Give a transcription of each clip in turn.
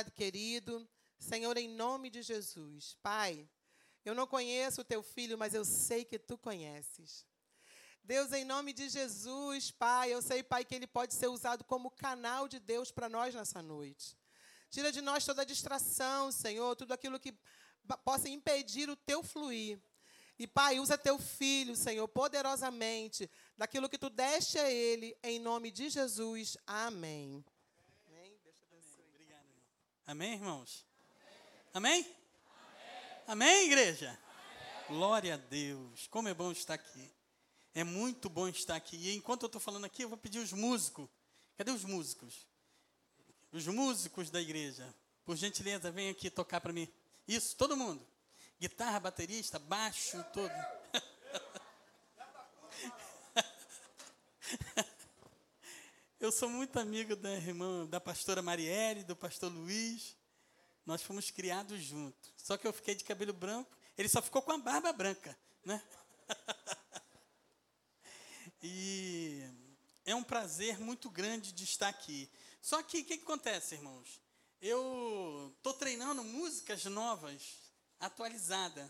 amado, querido. Senhor, em nome de Jesus. Pai, eu não conheço o teu filho, mas eu sei que tu conheces. Deus, em nome de Jesus, Pai, eu sei, Pai, que ele pode ser usado como canal de Deus para nós nessa noite. Tira de nós toda distração, Senhor, tudo aquilo que possa impedir o teu fluir. E, Pai, usa teu filho, Senhor, poderosamente, daquilo que tu deste a ele, em nome de Jesus. Amém. Amém? Irmãos? Amém? Amém, Amém igreja? Amém. Glória a Deus. Como é bom estar aqui. É muito bom estar aqui. E enquanto eu estou falando aqui, eu vou pedir os músicos. Cadê os músicos? Os músicos da igreja. Por gentileza, vem aqui tocar para mim. Isso, todo mundo. Guitarra, baterista, baixo, todo. Eu sou muito amigo da irmã, da pastora Marielle, do pastor Luiz. Nós fomos criados juntos. Só que eu fiquei de cabelo branco, ele só ficou com a barba branca, né? E é um prazer muito grande de estar aqui. Só que o que, que acontece, irmãos? Eu estou treinando músicas novas, atualizadas.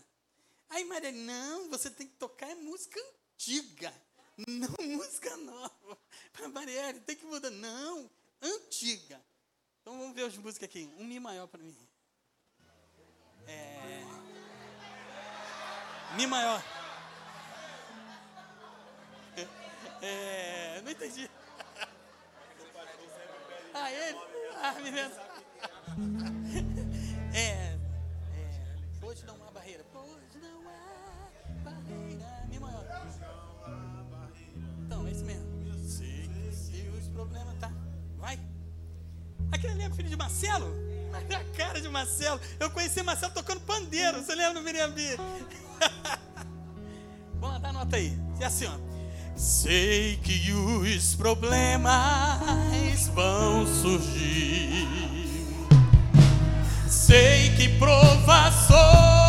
Aí Maria, não, você tem que tocar é música antiga, não música nova. Para Marielle, tem que mudar. Não, antiga. Então vamos ver as músicas aqui. Um Mi maior para mim. É... Mi maior. É, não entendi. Ah, ele? Ah, menino. Problemas, tá? Vai. Aquele ali é filho de Marcelo? A cara de Marcelo. Eu conheci Marcelo tocando pandeiro. Você lembra no Miriambi? Vamos dar nota aí. E assim, ó. Sei que os problemas vão surgir. Sei que provações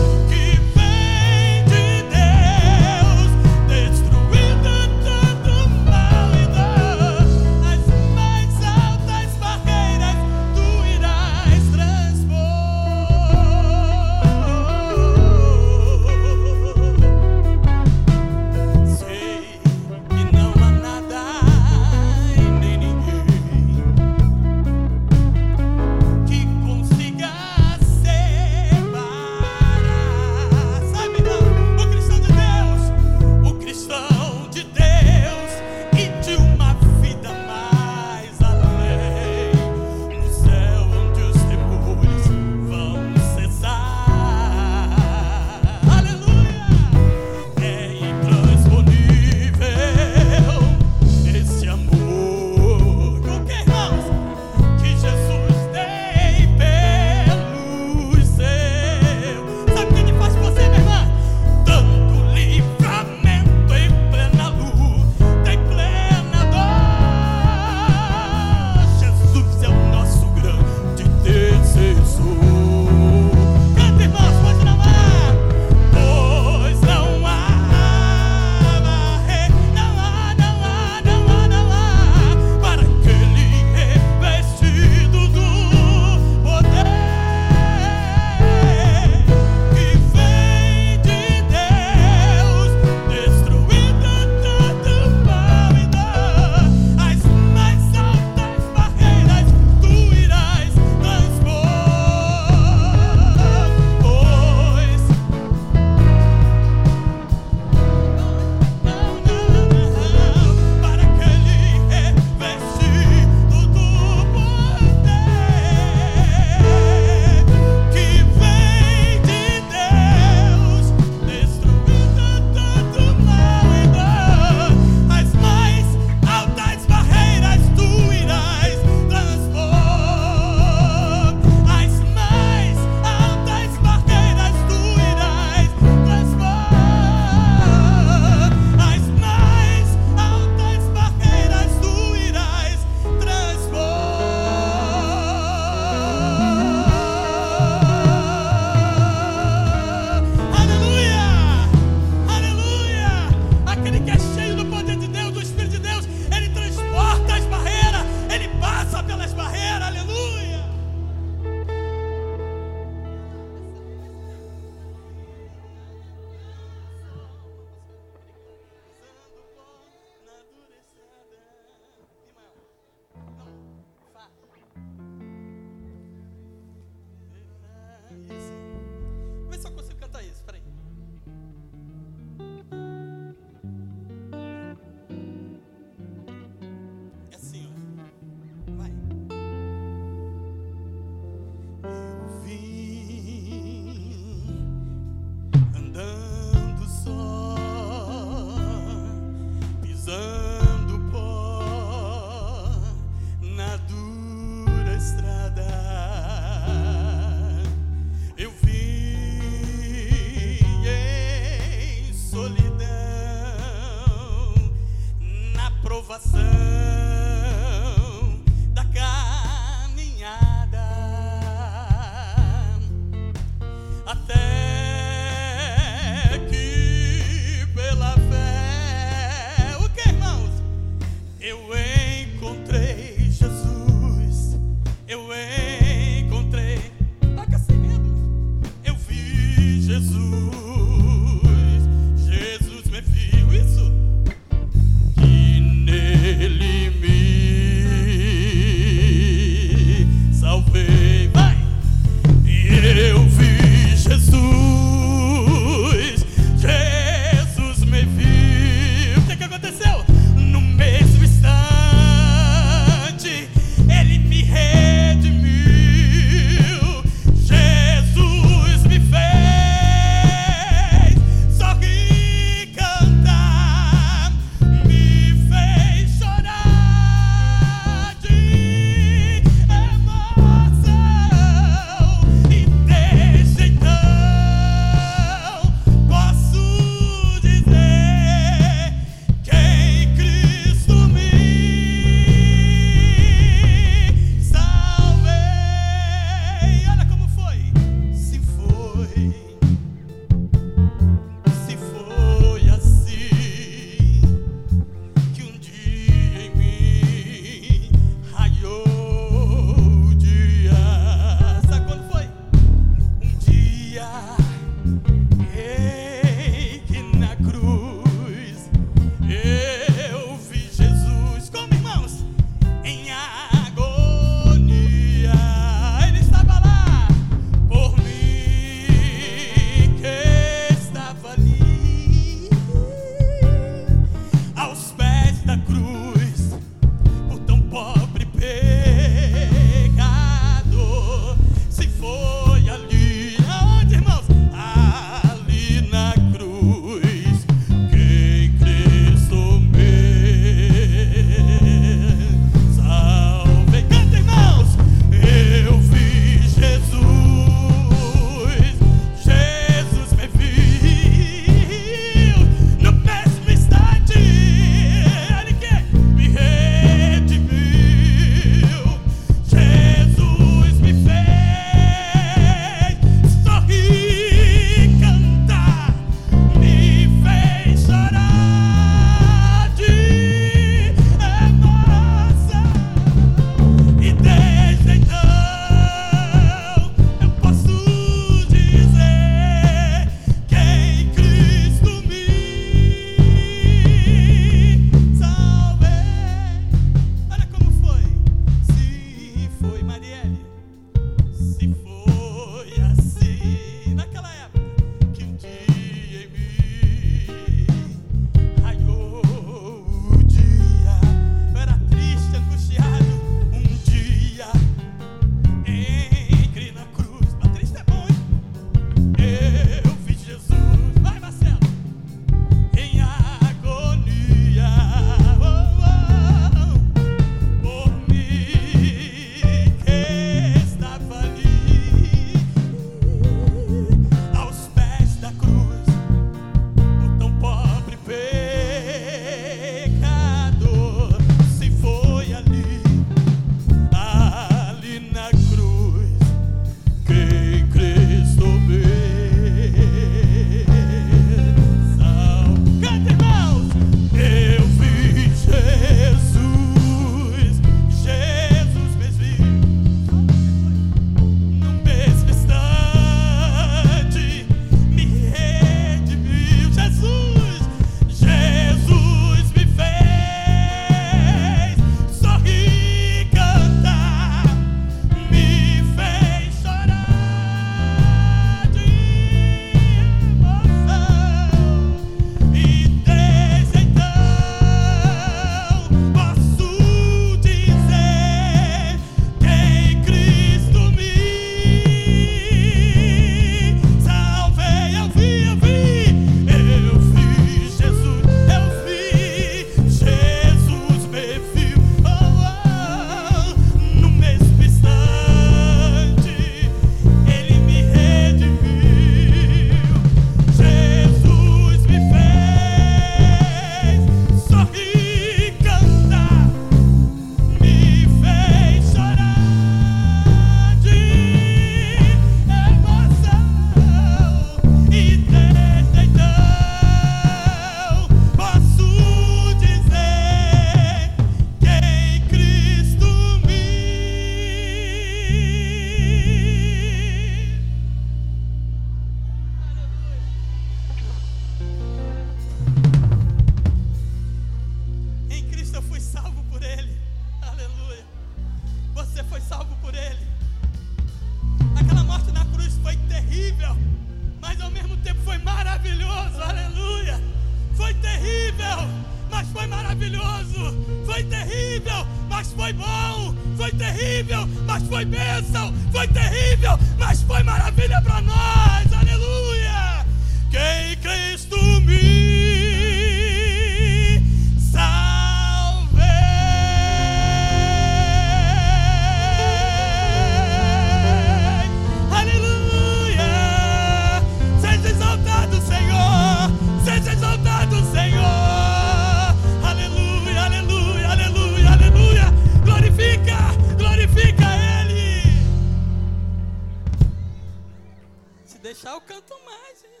deixar, eu canto mais, hein?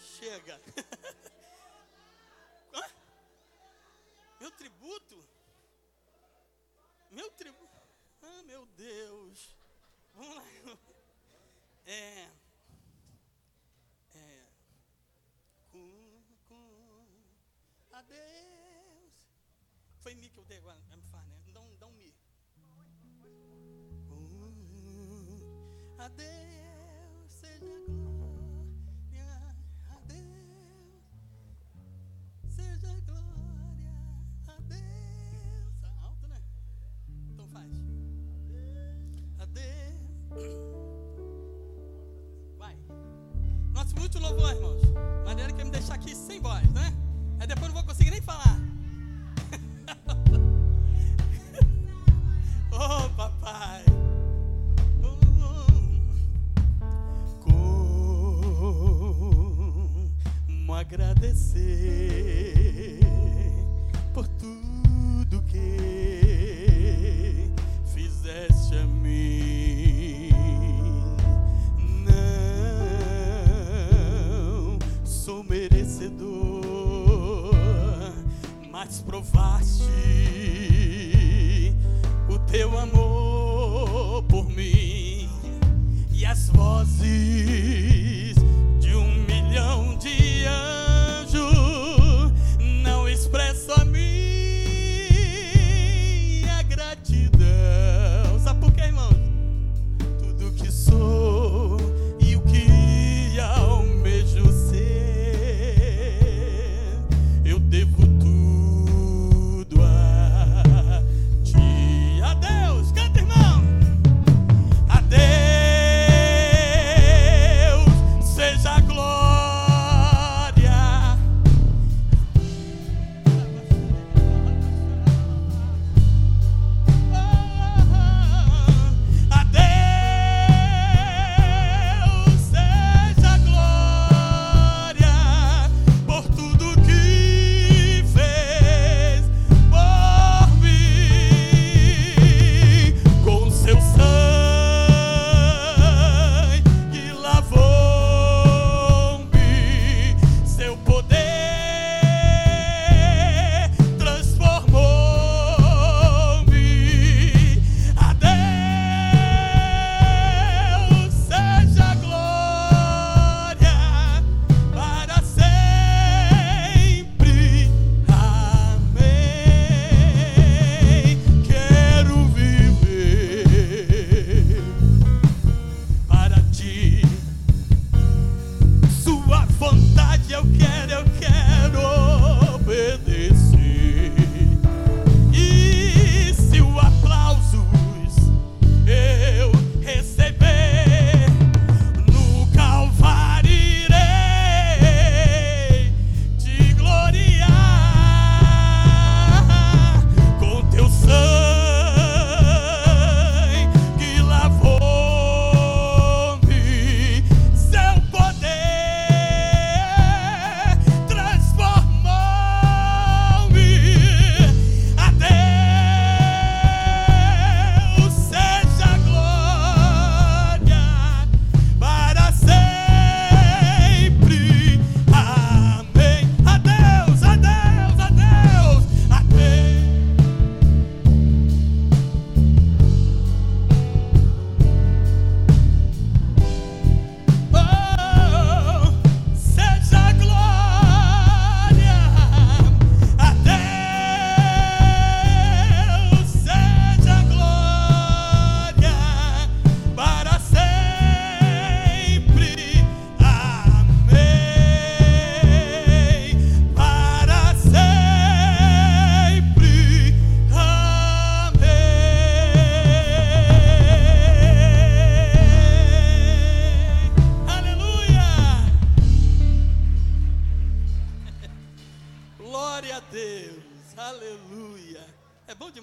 Chega! Meu tributo? Meu tributo? Ah, meu Deus! Vamos lá. É. É. Com, com adeus. Foi mi que eu dei agora. Fá, né? Dá um, dá um mi. Com adeus, deixar aqui sem voz, né? Aí depois não vou conseguir nem falar. oh, papai. Como agradecer por tudo merecedor, mas provaste o teu amor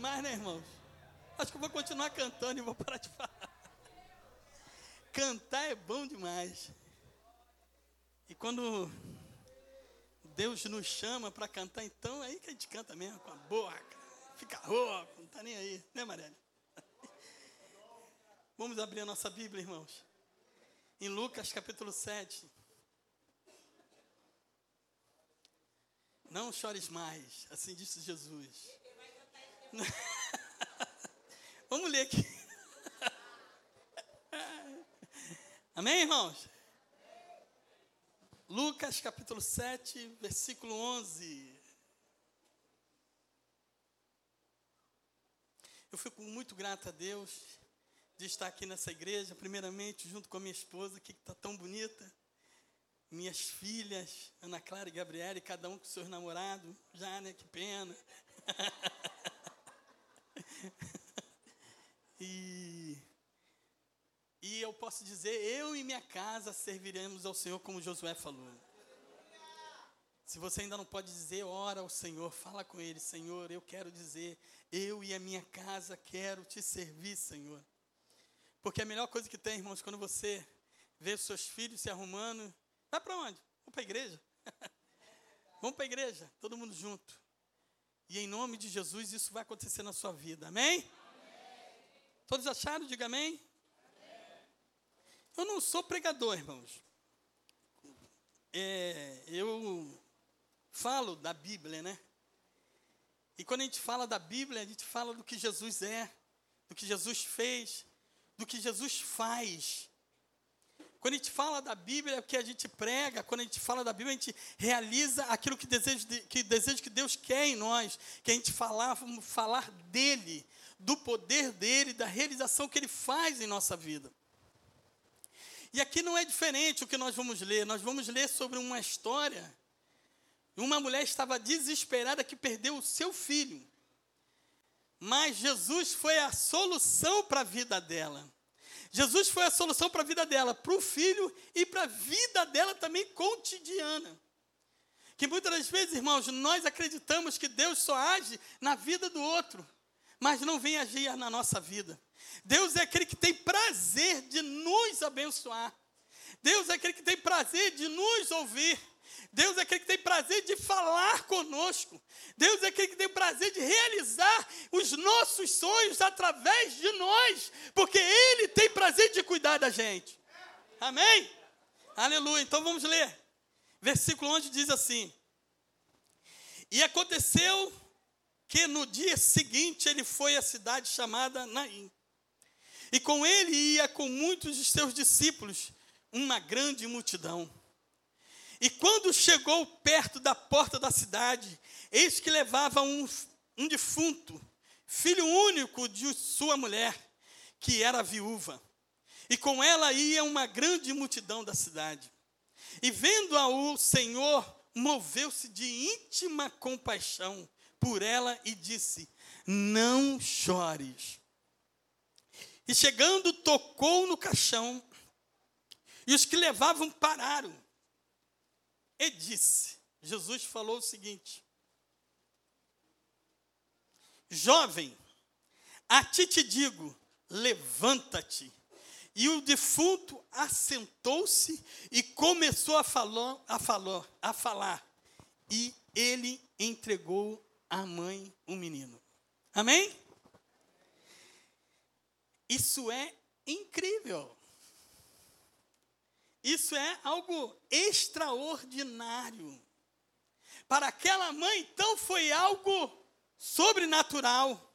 demais, né, irmãos? Acho que eu vou continuar cantando e vou parar de falar. Cantar é bom demais. E quando Deus nos chama para cantar, então é aí que a gente canta mesmo, com a boca. Fica rouco, não está nem aí, né, Mariana? Vamos abrir a nossa Bíblia, irmãos. Em Lucas capítulo 7. Não chores mais, assim disse Jesus. Vamos ler aqui. Amém, irmãos? Lucas capítulo 7, versículo 11. Eu fico muito grato a Deus de estar aqui nessa igreja, primeiramente junto com a minha esposa, que está tão bonita, minhas filhas, Ana Clara e Gabriela, e cada um com seus namorados, já, né, que pena. e e eu posso dizer, eu e minha casa serviremos ao Senhor como Josué falou. Se você ainda não pode dizer, ora ao Senhor, fala com Ele, Senhor, eu quero dizer, eu e a minha casa quero te servir, Senhor. Porque a melhor coisa que tem, irmãos, quando você vê os seus filhos se arrumando, vai para onde? Vamos para a igreja. Vamos para a igreja, todo mundo junto. E em nome de Jesus isso vai acontecer na sua vida, amém? amém. Todos acharam? Diga amém. Eu não sou pregador, irmãos. É, eu falo da Bíblia, né? E quando a gente fala da Bíblia, a gente fala do que Jesus é, do que Jesus fez, do que Jesus faz. Quando a gente fala da Bíblia, é o que a gente prega. Quando a gente fala da Bíblia, a gente realiza aquilo que deseja que, deseja que Deus quer em nós. Que a gente falar, falar dele, do poder dele, da realização que ele faz em nossa vida. E aqui não é diferente o que nós vamos ler. Nós vamos ler sobre uma história. Uma mulher estava desesperada que perdeu o seu filho. Mas Jesus foi a solução para a vida dela. Jesus foi a solução para a vida dela, para o filho e para a vida dela também cotidiana. Que muitas das vezes, irmãos, nós acreditamos que Deus só age na vida do outro, mas não vem agir na nossa vida. Deus é aquele que tem prazer de nos abençoar. Deus é aquele que tem prazer de nos ouvir. Deus é aquele que tem prazer de falar conosco. Deus é aquele que tem prazer de realizar os nossos sonhos através de nós, porque Ele tem prazer de cuidar da gente. Amém? Aleluia. Então vamos ler. Versículo 11 diz assim: E aconteceu que no dia seguinte ele foi à cidade chamada Naim. E com ele ia com muitos de seus discípulos uma grande multidão. E quando chegou perto da porta da cidade, eis que levava um, um defunto, filho único de sua mulher, que era viúva. E com ela ia uma grande multidão da cidade. E vendo-a o Senhor, moveu-se de íntima compaixão por ela e disse: Não chores. E chegando, tocou no caixão, e os que levavam pararam. E disse: Jesus falou o seguinte: Jovem, a ti te digo, levanta-te. E o defunto assentou-se e começou a falar, a falar, a falar. E ele entregou à mãe o menino. Amém? Isso é incrível. Isso é algo extraordinário. Para aquela mãe, então, foi algo sobrenatural.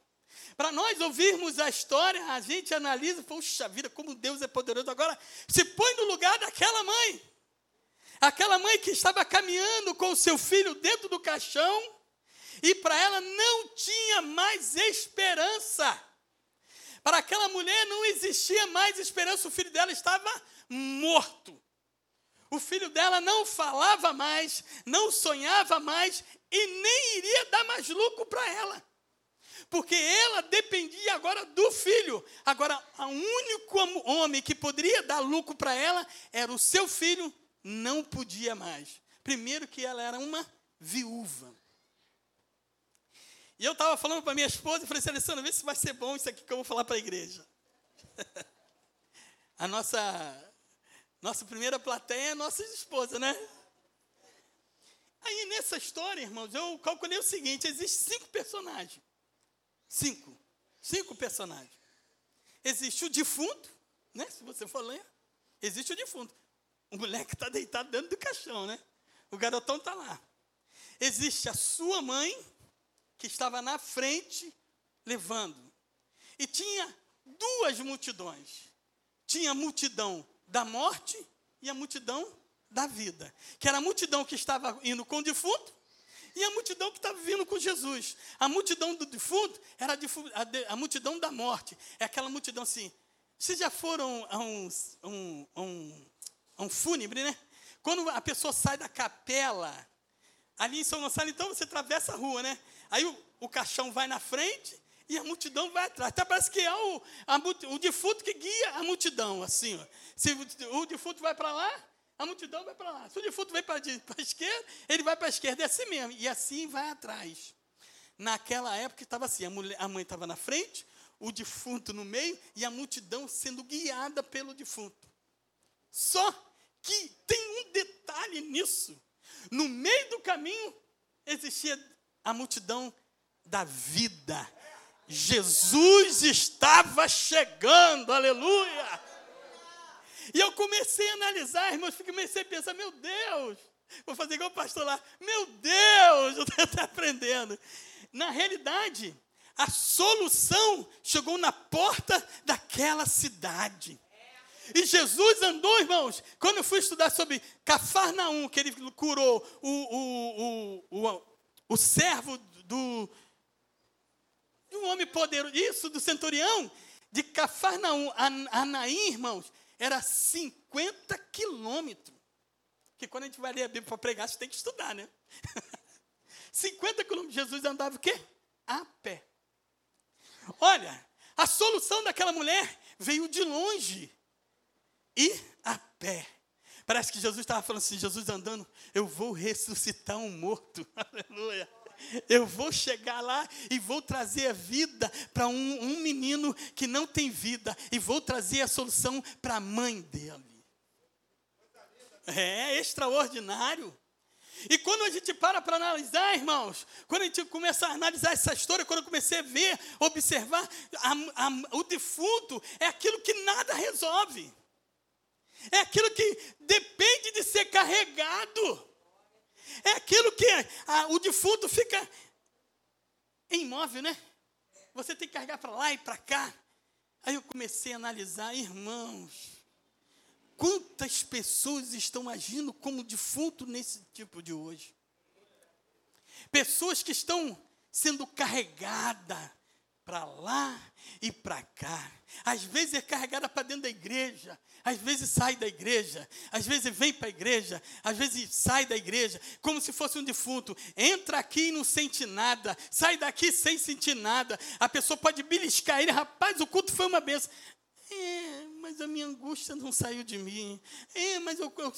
Para nós ouvirmos a história, a gente analisa, puxa vida, como Deus é poderoso. Agora, se põe no lugar daquela mãe. Aquela mãe que estava caminhando com o seu filho dentro do caixão, e para ela não tinha mais esperança. Para aquela mulher não existia mais esperança, o filho dela estava morto. O filho dela não falava mais, não sonhava mais e nem iria dar mais lucro para ela. Porque ela dependia agora do filho. Agora, o único homem que poderia dar lucro para ela era o seu filho, não podia mais. Primeiro que ela era uma viúva. E eu estava falando para minha esposa e falei assim, Alessandra, vê se vai ser bom isso aqui que eu vou falar para a igreja. a nossa, nossa primeira plateia é a nossa esposa, né? Aí nessa história, irmãos, eu calculei o seguinte: existem cinco personagens. Cinco. Cinco personagens. Existe o defunto, né? Se você for ler, existe o defunto. O moleque está deitado dentro do caixão, né? O garotão está lá. Existe a sua mãe, que estava na frente, levando. E tinha duas multidões. Tinha a multidão da morte e a multidão da vida. Que era a multidão que estava indo com o defunto e a multidão que estava vindo com Jesus. A multidão do defunto era a, a, multidão da morte. É aquela multidão assim. Vocês já foram a um, um, um, um fúnebre, né? Quando a pessoa sai da capela, ali em São Gonçalo, então você atravessa a rua, né? Aí o, o caixão vai na frente e a multidão vai atrás. Até parece que é o, a, o defunto que guia a multidão, assim. Ó. Se o, o defunto vai para lá, a multidão vai para lá. Se o defunto vem para a esquerda, ele vai para a esquerda. É assim mesmo. E assim vai atrás. Naquela época estava assim: a, mulher, a mãe estava na frente, o defunto no meio e a multidão sendo guiada pelo defunto. Só que tem um detalhe nisso. No meio do caminho existia a multidão da vida. Jesus estava chegando, aleluia. E eu comecei a analisar, irmãos, comecei a pensar, meu Deus, vou fazer igual o pastor lá, meu Deus, eu estou aprendendo. Na realidade, a solução chegou na porta daquela cidade. E Jesus andou, irmãos, quando eu fui estudar sobre Cafarnaum, que ele curou o, o, o, o, o servo do, do homem poderoso, isso, do centurião, de Cafarnaum a Anaim, irmãos, era 50 quilômetros. Porque quando a gente vai ler a Bíblia para pregar, você tem que estudar, né? 50 quilômetros. Jesus andava o quê? A pé. Olha, a solução daquela mulher veio de longe. E a pé. Parece que Jesus estava falando assim, Jesus andando, eu vou ressuscitar um morto. Aleluia. Eu vou chegar lá e vou trazer a vida para um, um, menino que não tem vida. E vou trazer a solução para a mãe dele. É extraordinário. E quando a gente para para analisar, irmãos, quando a gente começa a analisar essa história, quando eu comecei a ver, observar, a, a, o defunto é aquilo que nada resolve. É aquilo que depende de ser carregado. É aquilo que a, o defunto fica imóvel, né? Você tem que carregar para lá e para cá. Aí eu comecei a analisar, irmãos, quantas pessoas estão agindo como defunto nesse tipo de hoje? Pessoas que estão sendo carregadas para lá e para cá. Às vezes é carregada para dentro da igreja, às vezes sai da igreja, às vezes vem para a igreja, às vezes sai da igreja, como se fosse um defunto. Entra aqui e não sente nada, sai daqui sem sentir nada. A pessoa pode beliscar ele, rapaz, o culto foi uma benção. É, mas a minha angústia não saiu de mim. É, mas eu, eu,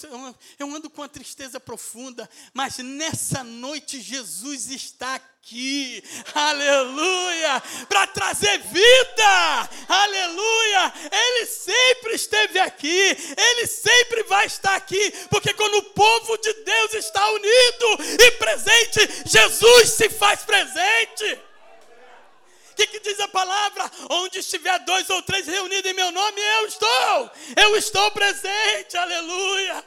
eu ando com uma tristeza profunda. Mas nessa noite Jesus está aqui. Aleluia! Para trazer vida. Aleluia! Ele sempre esteve aqui. Ele sempre vai estar aqui. Porque quando o povo de Deus está unido e presente, Jesus se faz presente que, diz a palavra? Onde estiver dois ou três reunidos em meu nome, eu estou. Eu estou presente, aleluia.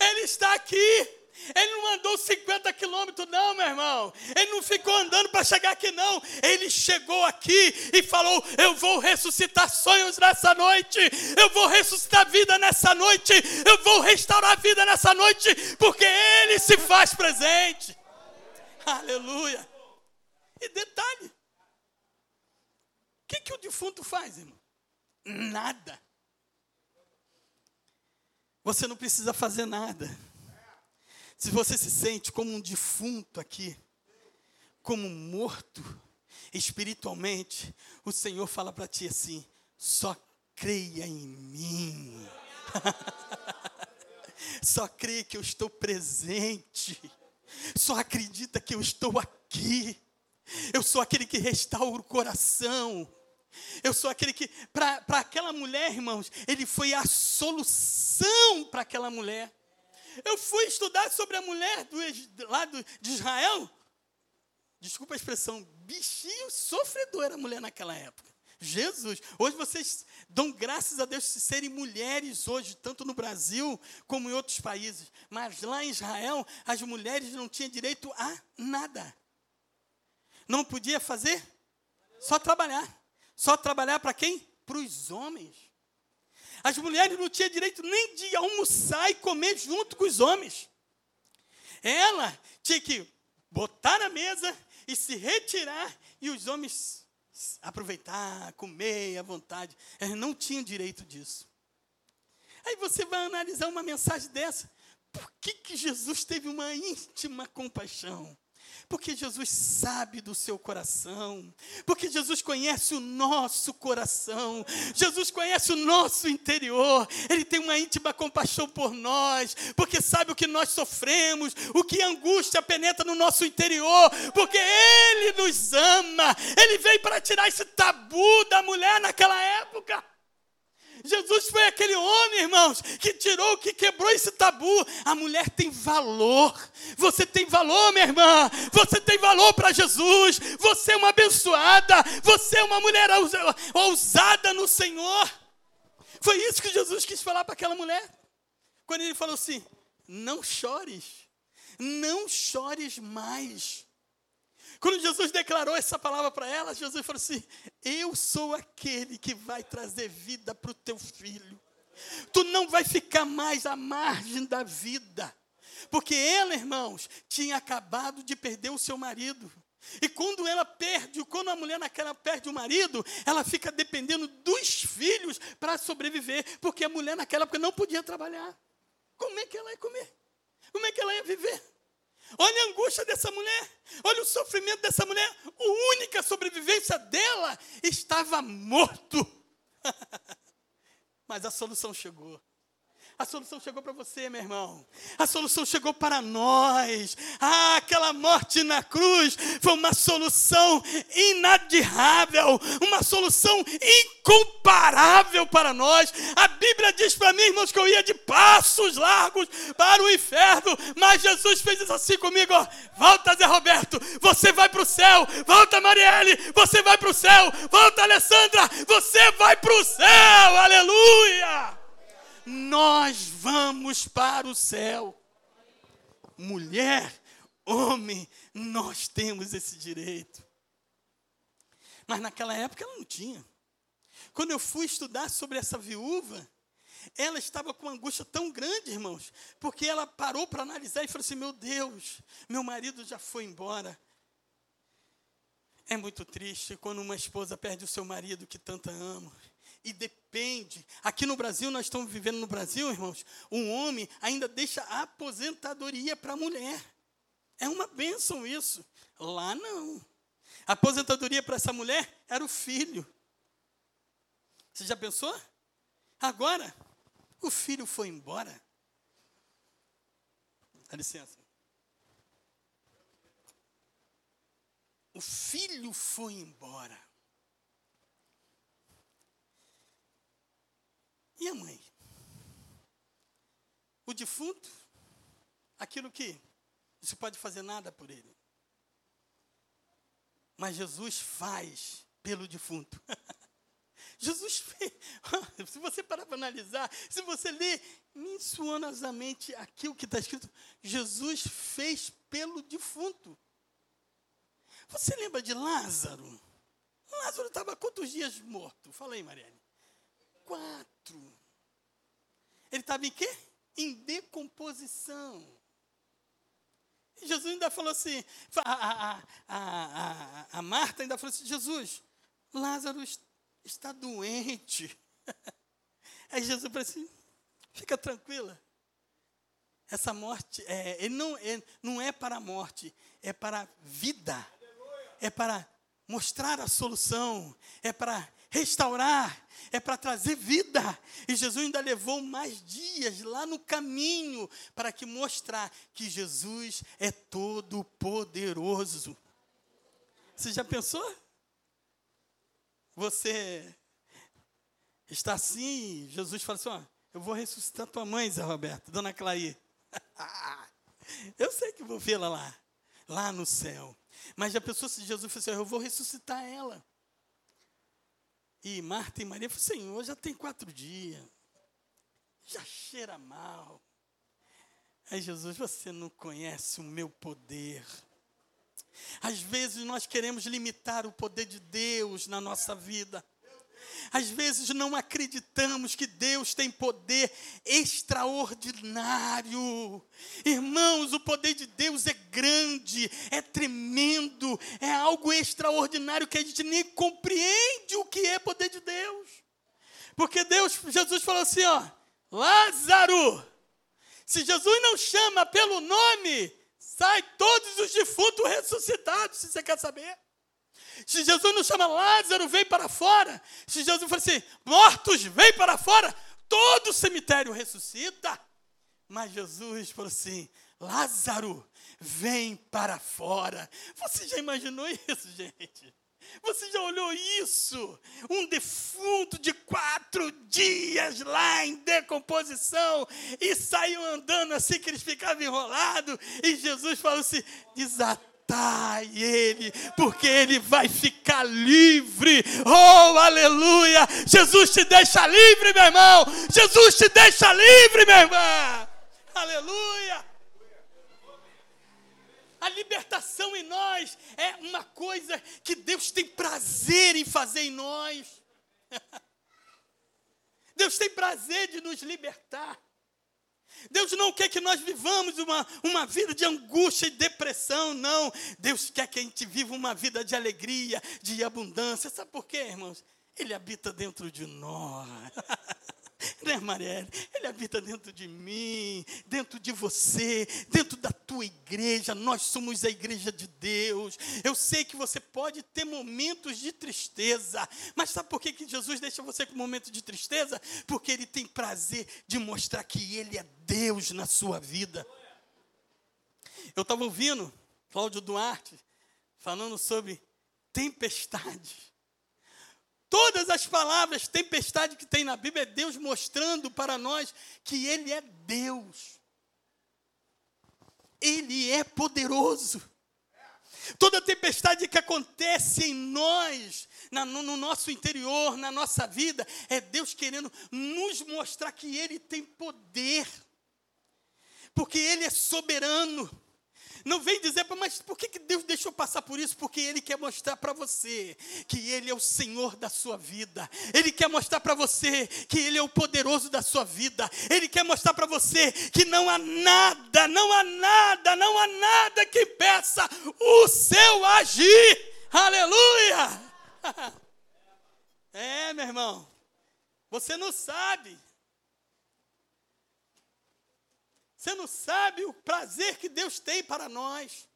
Ele está aqui. Ele não andou 50 quilômetros, não, meu irmão. Ele não ficou andando para chegar aqui, não. Ele chegou aqui e falou: Eu vou ressuscitar sonhos nessa noite. Eu vou ressuscitar vida nessa noite. Eu vou restaurar vida nessa noite. Porque Ele se faz presente. Aleluia. E detalhe: que, que o defunto faz, irmão? Nada. Você não precisa fazer nada. Se você se sente como um defunto aqui, como morto espiritualmente, o Senhor fala para ti assim: só creia em mim. só creia que eu estou presente. Só acredita que eu estou aqui. Eu sou aquele que restaura o coração. Eu sou aquele que, para aquela mulher, irmãos, ele foi a solução para aquela mulher. Eu fui estudar sobre a mulher do, lá do, de Israel. Desculpa a expressão, bichinho sofredor era a mulher naquela época. Jesus. Hoje vocês dão graças a Deus de serem mulheres hoje, tanto no Brasil como em outros países. Mas lá em Israel, as mulheres não tinham direito a nada. Não podia fazer? Só trabalhar. Só trabalhar para quem? Para os homens. As mulheres não tinham direito nem de almoçar e comer junto com os homens. Ela tinha que botar na mesa e se retirar e os homens aproveitar, comer à vontade. Eles não tinham direito disso. Aí você vai analisar uma mensagem dessa. Por que, que Jesus teve uma íntima compaixão? Porque Jesus sabe do seu coração. Porque Jesus conhece o nosso coração. Jesus conhece o nosso interior. Ele tem uma íntima compaixão por nós. Porque sabe o que nós sofremos. O que angústia penetra no nosso interior. Porque Ele nos ama. Ele veio para tirar esse tabu da mulher naquela época. Jesus foi aquele homem, irmãos, que tirou, que quebrou esse tabu. A mulher tem valor. Você tem valor, minha irmã. Você tem valor para Jesus. Você é uma abençoada. Você é uma mulher ousada no Senhor. Foi isso que Jesus quis falar para aquela mulher. Quando ele falou assim: Não chores. Não chores mais. Quando Jesus declarou essa palavra para ela, Jesus falou assim: Eu sou aquele que vai trazer vida para o teu filho. Tu não vai ficar mais à margem da vida. Porque ela, irmãos, tinha acabado de perder o seu marido. E quando ela perde, quando a mulher naquela perde o marido, ela fica dependendo dos filhos para sobreviver, porque a mulher naquela época não podia trabalhar. Como é que ela ia comer? Como é que ela ia viver? Olha a angústia dessa mulher. Olha o sofrimento dessa mulher. A única sobrevivência dela estava morto. Mas a solução chegou. A solução chegou para você, meu irmão. A solução chegou para nós. Ah, aquela morte na cruz foi uma solução inadiável, uma solução incomparável para nós. A Bíblia diz para mim, irmãos, que eu ia de passos largos para o inferno, mas Jesus fez isso assim comigo. Volta, Zé Roberto, você vai para o céu. Volta, Marielle, você vai para o céu. Volta, Alessandra, você vai para o céu. Aleluia! Nós vamos para o céu. Mulher, homem, nós temos esse direito. Mas naquela época ela não tinha. Quando eu fui estudar sobre essa viúva, ela estava com uma angústia tão grande, irmãos, porque ela parou para analisar e falou assim: Meu Deus, meu marido já foi embora. É muito triste quando uma esposa perde o seu marido que tanto ama e depende. Aqui no Brasil, nós estamos vivendo no Brasil, irmãos, um homem ainda deixa a aposentadoria para a mulher. É uma bênção isso. Lá não. A aposentadoria para essa mulher era o filho. Você já pensou? Agora, o filho foi embora. Dá licença. O filho foi embora. E a mãe? O defunto, aquilo que não se pode fazer nada por ele. Mas Jesus faz pelo defunto. Jesus fez. Se você parar para analisar, se você ler minuciosamente aquilo que está escrito, Jesus fez pelo defunto. Você lembra de Lázaro? Lázaro estava quantos dias morto? Fala aí, Mariane quatro. Ele estava em quê? Em decomposição. E Jesus ainda falou assim, a, a, a, a, Marta ainda falou assim, Jesus, Lázaro está doente. Aí Jesus falou assim, fica tranquila. Essa morte, é, ele não, é, não é para a morte, é para a vida. É para mostrar a solução, é para restaurar, é para trazer vida. E Jesus ainda levou mais dias lá no caminho para que mostrar que Jesus é todo poderoso. Você já pensou? Você está assim, Jesus fala assim: ó, eu vou ressuscitar tua mãe, Zé Roberto, dona Clair. eu sei que vou vê-la lá, lá no céu. Mas já pensou se Jesus falou assim: eu vou ressuscitar ela? E Marta e Maria falaram: Senhor, já tem quatro dias, já cheira mal. Aí Jesus, você não conhece o meu poder. Às vezes nós queremos limitar o poder de Deus na nossa vida. Às vezes não acreditamos que Deus tem poder extraordinário. Irmãos, o poder de Deus é grande, é tremendo, é algo extraordinário que a gente nem compreende o que é poder de Deus. Porque Deus, Jesus falou assim, ó, Lázaro, se Jesus não chama pelo nome, sai todos os defuntos ressuscitados, se você quer saber. Se Jesus não chama Lázaro, vem para fora. Se Jesus fala assim, mortos, vem para fora. Todo cemitério ressuscita. Mas Jesus falou assim, Lázaro, vem para fora. Você já imaginou isso, gente? Você já olhou isso? Um defunto de quatro dias lá em decomposição e saiu andando assim que eles ficavam enrolados. E Jesus falou assim: desatai ele, porque ele vai ficar livre. Oh, aleluia! Jesus te deixa livre, meu irmão. Jesus te deixa livre, minha irmã. Aleluia! A libertação em nós é uma coisa que Deus tem prazer em fazer em nós. Deus tem prazer de nos libertar. Deus não quer que nós vivamos uma, uma vida de angústia e depressão, não. Deus quer que a gente viva uma vida de alegria, de abundância. Sabe por quê, irmãos? Ele habita dentro de nós. né, Marielle? Ele habita dentro de mim, dentro de você, dentro da tua igreja. Nós somos a igreja de Deus. Eu sei que você pode ter momentos de tristeza, mas sabe por que, que Jesus deixa você com momento de tristeza? Porque ele tem prazer de mostrar que ele é Deus na sua vida. Eu estava ouvindo Cláudio Duarte falando sobre tempestade. Todas as palavras, tempestade que tem na Bíblia, é Deus mostrando para nós que Ele é Deus. Ele é poderoso. Toda tempestade que acontece em nós, na, no, no nosso interior, na nossa vida, é Deus querendo nos mostrar que Ele tem poder, porque Ele é soberano. Não vem dizer, mas por que Deus deixou passar por isso? Porque Ele quer mostrar para você que Ele é o Senhor da sua vida. Ele quer mostrar para você que Ele é o poderoso da sua vida. Ele quer mostrar para você que não há nada, não há nada, não há nada que impeça o seu agir. Aleluia! É, meu irmão, você não sabe. Você não sabe o prazer que Deus tem para nós.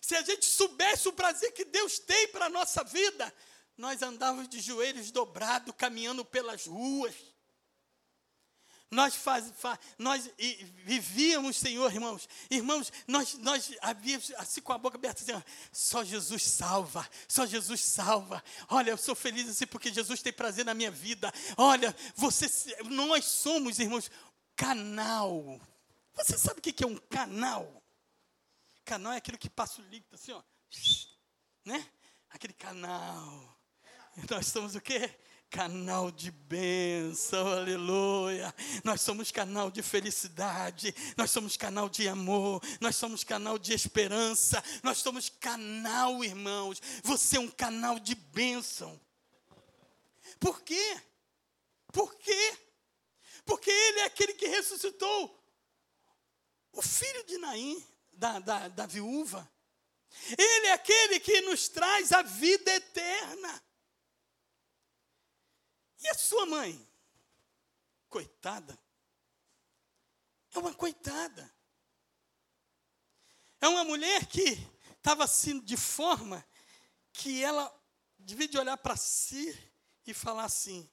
Se a gente soubesse o prazer que Deus tem para a nossa vida, nós andávamos de joelhos dobrados, caminhando pelas ruas. Nós, faz, faz, nós vivíamos, Senhor, irmãos. Irmãos, nós, nós havíamos assim com a boca aberta, assim, só Jesus salva, só Jesus salva. Olha, eu sou feliz assim porque Jesus tem prazer na minha vida. Olha, você, nós somos, irmãos, canal. Você sabe o que é um canal? Canal é aquilo que passa o líquido assim, ó. Né? Aquele canal. Nós somos o quê? Canal de bênção, aleluia. Nós somos canal de felicidade, nós somos canal de amor, nós somos canal de esperança, nós somos canal, irmãos. Você é um canal de bênção. Por quê? Por quê? Porque ele é aquele que ressuscitou o filho de Naim, da, da, da viúva. Ele é aquele que nos traz a vida eterna. E a sua mãe? Coitada. É uma coitada. É uma mulher que estava assim de forma que ela devia de olhar para si e falar assim: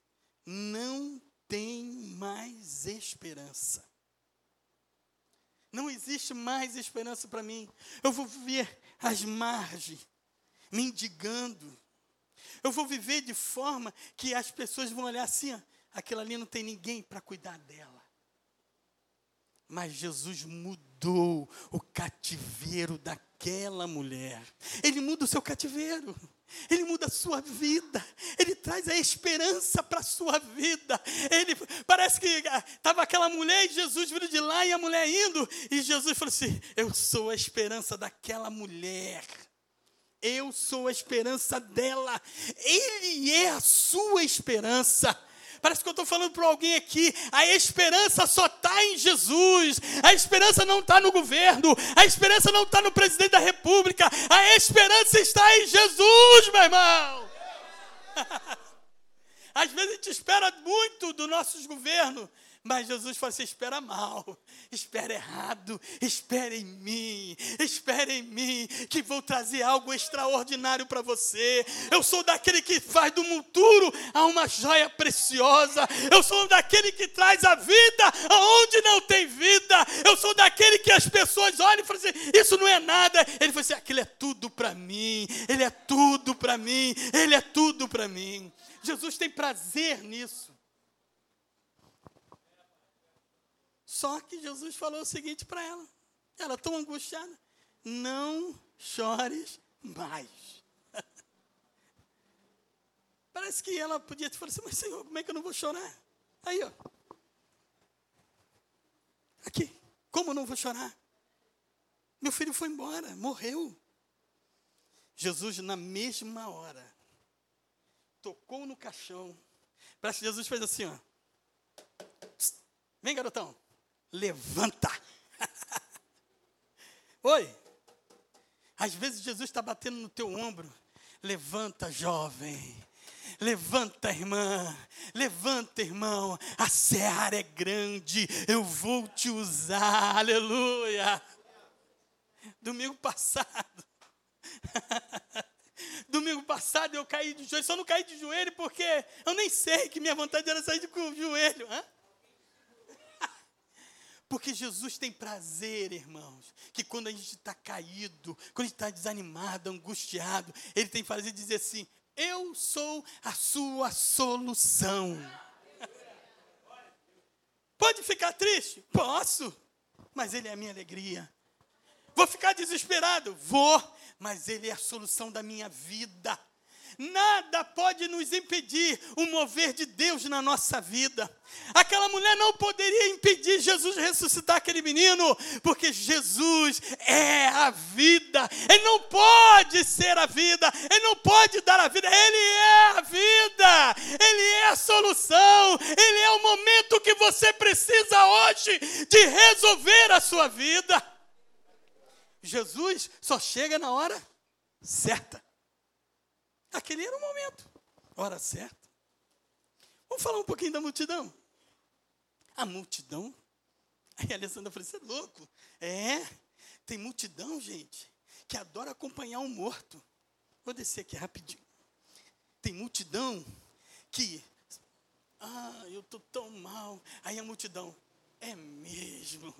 não tem mais esperança. Não existe mais esperança para mim. Eu vou viver às margens mendigando. Eu vou viver de forma que as pessoas vão olhar assim, ó, aquilo ali não tem ninguém para cuidar dela. Mas Jesus mudou o cativeiro daquela mulher. Ele muda o seu cativeiro. Ele muda a sua vida, Ele traz a esperança para a sua vida. Ele parece que estava ah, aquela mulher e Jesus vindo de lá e a mulher indo, e Jesus falou assim: Eu sou a esperança daquela mulher. Eu sou a esperança dela. Ele é a sua esperança. Parece que eu estou falando para alguém aqui. A esperança só está em Jesus. A esperança não está no governo. A esperança não está no presidente da república. A esperança está em Jesus, meu irmão. Às vezes a gente espera muito dos nossos governos, mas Jesus fala assim: espera mal, espera errado, espere em mim, espere em mim, que vou trazer algo extraordinário para você. Eu sou daquele que faz do monturo a uma joia preciosa. Eu sou daquele que traz a vida aonde não tem vida. Eu sou daquele que as pessoas olham e falam assim: isso não é nada. Ele fala assim: aquilo é tudo para mim, ele é tudo para mim, ele é tudo para mim. Jesus tem prazer nisso. Só que Jesus falou o seguinte para ela. Ela tão angustiada. Não chores mais. Parece que ela podia te falar assim, mas Senhor, como é que eu não vou chorar? Aí, ó. Aqui. Como eu não vou chorar? Meu filho foi embora, morreu. Jesus, na mesma hora, tocou no caixão. Parece que Jesus fez assim, ó. Vem, garotão levanta. Oi. Às vezes Jesus está batendo no teu ombro. Levanta, jovem. Levanta, irmã. Levanta, irmão. A seara é grande. Eu vou te usar. Aleluia. Domingo passado. Domingo passado eu caí de joelho. Só não caí de joelho porque eu nem sei que minha vontade era sair de joelho. Hã? Porque Jesus tem prazer, irmãos, que quando a gente está caído, quando a gente está desanimado, angustiado, Ele tem prazer de dizer assim: Eu sou a sua solução. Pode ficar triste? Posso, mas Ele é a minha alegria. Vou ficar desesperado? Vou, mas Ele é a solução da minha vida. Nada pode nos impedir o mover de Deus na nossa vida. Aquela mulher não poderia impedir Jesus ressuscitar aquele menino, porque Jesus é a vida. Ele não pode ser a vida, ele não pode dar a vida, ele é a vida, ele é a solução, ele é o momento que você precisa hoje de resolver a sua vida. Jesus só chega na hora certa. Aquele era o momento, hora certa. Vamos falar um pouquinho da multidão. A multidão. Aí a Alessandra falou: Você é louco? É, tem multidão, gente, que adora acompanhar um morto. Vou descer aqui rapidinho. Tem multidão que. Ah, eu estou tão mal. Aí a multidão. É mesmo.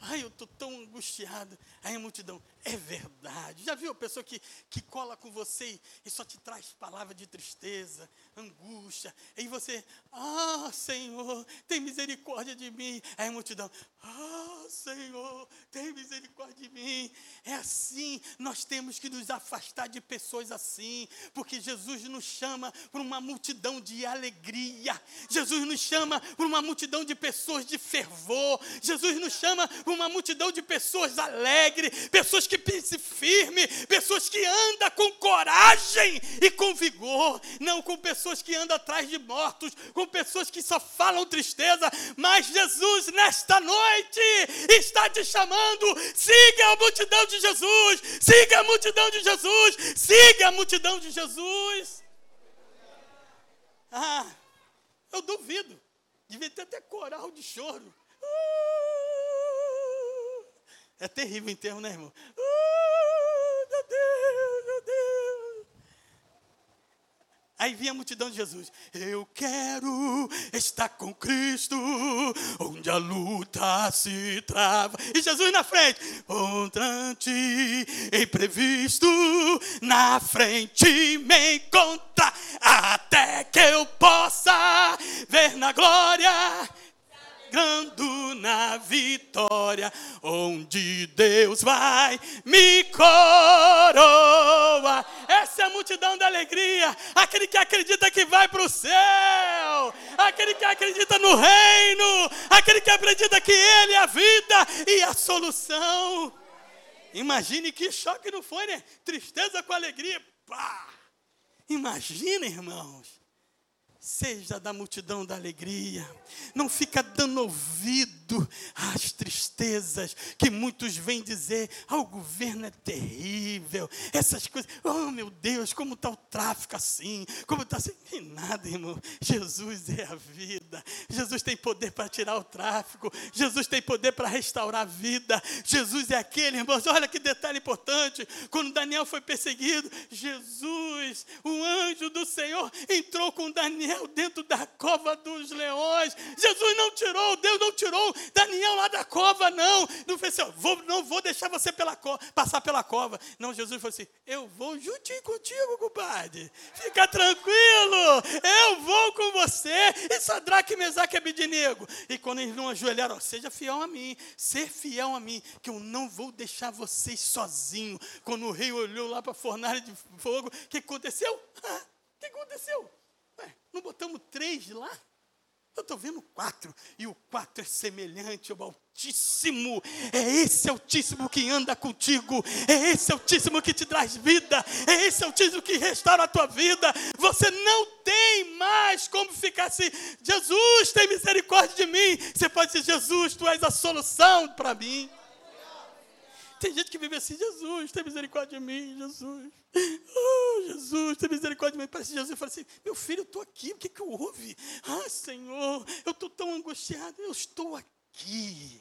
Ai, eu estou tão angustiado. Aí a multidão, é verdade. Já viu a pessoa que, que cola com você e só te traz palavra de tristeza, angústia. E você, ah, Senhor, tem misericórdia de mim. Aí a multidão, ah, Senhor, tem misericórdia de mim. É assim, nós temos que nos afastar de pessoas assim, porque Jesus nos chama para uma multidão de alegria. Jesus nos chama para uma multidão de pessoas de fervor. Jesus nos chama uma multidão de pessoas alegres, pessoas que pensam firme, pessoas que andam com coragem e com vigor, não com pessoas que andam atrás de mortos, com pessoas que só falam tristeza, mas Jesus nesta noite está te chamando, siga a multidão de Jesus, siga a multidão de Jesus, siga a multidão de Jesus. Ah, eu duvido, devia ter até coral de choro. É terrível o enterro, né, irmão? Uh, meu Deus, meu Deus. Aí vinha a multidão de Jesus. Eu quero estar com Cristo, onde a luta se trava. E Jesus na frente, contrante, imprevisto, na frente me encontra, até que eu possa ver na glória grando na vitória, onde Deus vai me coroa. Essa é a multidão da alegria, aquele que acredita que vai para o céu, aquele que acredita no reino, aquele que acredita que Ele é a vida e a solução. Imagine que choque não foi, né? Tristeza com alegria. Pá! Imagina, irmãos. Seja da multidão da alegria. Não fica dando ouvido às tristezas que muitos vêm dizer: ah, o governo é terrível. Essas coisas. Oh, meu Deus, como está o tráfico assim? Como está assim? Tem nada, irmão. Jesus é a vida. Jesus tem poder para tirar o tráfico. Jesus tem poder para restaurar a vida. Jesus é aquele, irmãos. Olha que detalhe importante. Quando Daniel foi perseguido, Jesus, o anjo do Senhor, entrou com Daniel Daniel dentro da cova dos leões. Jesus não tirou, Deus não tirou Daniel lá da cova, não. Não fez assim, vou, não vou deixar você pela passar pela cova. Não, Jesus falou assim: eu vou juntinho contigo, compadre. Fica tranquilo, eu vou com você. E Sadraque, Mesaque e Abidinego. E quando eles não ajoelharam, seja fiel a mim, ser fiel a mim, que eu não vou deixar vocês sozinhos. Quando o rei olhou lá para a fornalha de fogo, o que aconteceu? O que aconteceu? Não botamos três lá? Eu estou vendo quatro, e o quatro é semelhante ao Altíssimo. É esse Altíssimo que anda contigo, é esse Altíssimo que te traz vida, é esse Altíssimo que restaura a tua vida. Você não tem mais como ficar assim, Jesus, tem misericórdia de mim. Você pode dizer, Jesus, tu és a solução para mim. Tem gente que vive assim, Jesus, tem misericórdia de mim, Jesus. Oh, Jesus, tem misericórdia de mim. Parece Jesus fala assim: Meu filho, eu estou aqui, o que, que houve? Ah, Senhor, eu estou tão angustiado, eu estou aqui.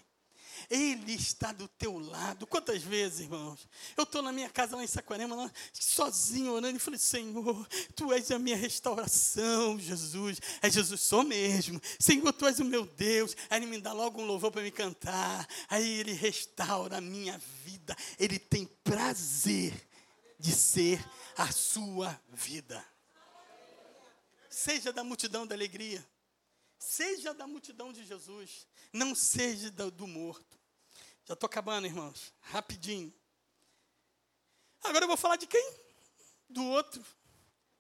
Ele está do teu lado. Quantas vezes, irmãos? Eu estou na minha casa lá em Saquarema, sozinho orando, e falei: Senhor, tu és a minha restauração, Jesus. É Jesus, sou mesmo. Senhor, tu és o meu Deus. Aí ele me dá logo um louvor para me cantar. Aí ele restaura a minha vida. Ele tem prazer de ser a sua vida. Seja da multidão da alegria. Seja da multidão de Jesus. Não seja do morto. Já estou acabando, irmãos. Rapidinho. Agora eu vou falar de quem? Do outro.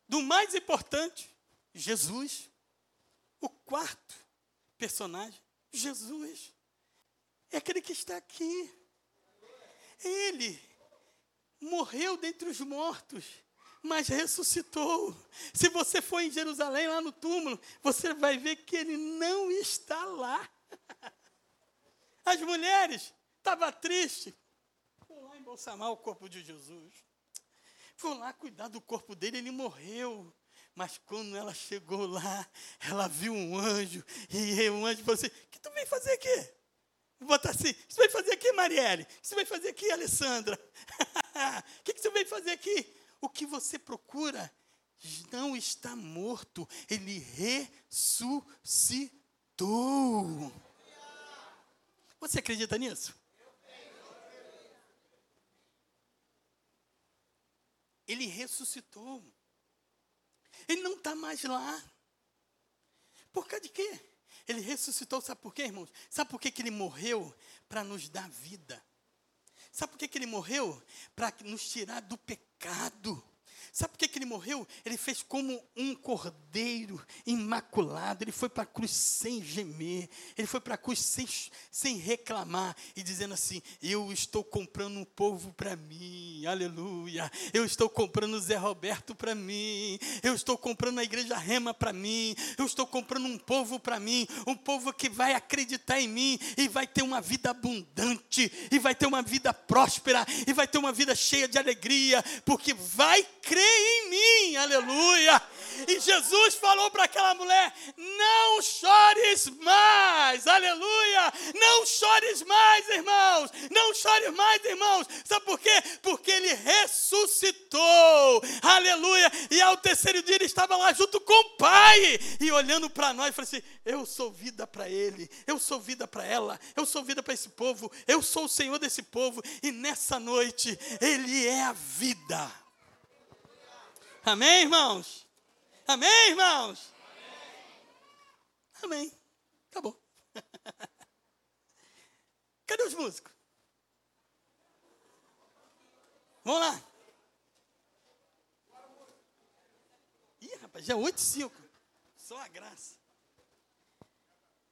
Do mais importante. Jesus. O quarto personagem. Jesus. É aquele que está aqui. Ele morreu dentre os mortos mas ressuscitou. Se você for em Jerusalém, lá no túmulo, você vai ver que ele não está lá. As mulheres estavam tristes. Foram lá embalsamar o corpo de Jesus. Foram lá cuidar do corpo dele, ele morreu. Mas quando ela chegou lá, ela viu um anjo. E o anjo falou assim: O que tu vem fazer aqui? Botar assim: O que você vai fazer aqui, Marielle? O que você vai fazer aqui, Alessandra? O que você veio fazer aqui? O que você procura não está morto, ele ressuscitou. Você acredita nisso? Ele ressuscitou. Ele não está mais lá. Por causa de quê? Ele ressuscitou, sabe por quê, irmãos? Sabe por quê que ele morreu? Para nos dar vida. Sabe por que, que ele morreu? Para nos tirar do pecado. Sabe por que, que ele morreu? Ele fez como um cordeiro imaculado. Ele foi para a cruz sem gemer. Ele foi para a cruz sem, sem reclamar. E dizendo assim: Eu estou comprando um povo para mim. Aleluia. Eu estou comprando o Zé Roberto para mim. Eu estou comprando a igreja Rema para mim. Eu estou comprando um povo para mim. Um povo que vai acreditar em mim e vai ter uma vida abundante. E vai ter uma vida próspera. E vai ter uma vida cheia de alegria. Porque vai crer em mim, aleluia. E Jesus falou para aquela mulher: Não chores mais, aleluia. Não chores chores mais, irmãos. Não chore mais, irmãos. Sabe por quê? Porque ele ressuscitou. Aleluia. E ao terceiro dia ele estava lá junto com o Pai. E olhando para nós, falou assim: Eu sou vida para ele. Eu sou vida para ela. Eu sou vida para esse povo. Eu sou o Senhor desse povo. E nessa noite, ele é a vida. Amém, irmãos? Amém, irmãos? Amém. Acabou. Cadê os músicos? Vamos lá. Ih, rapaz, já é 8 e 5. Só a graça.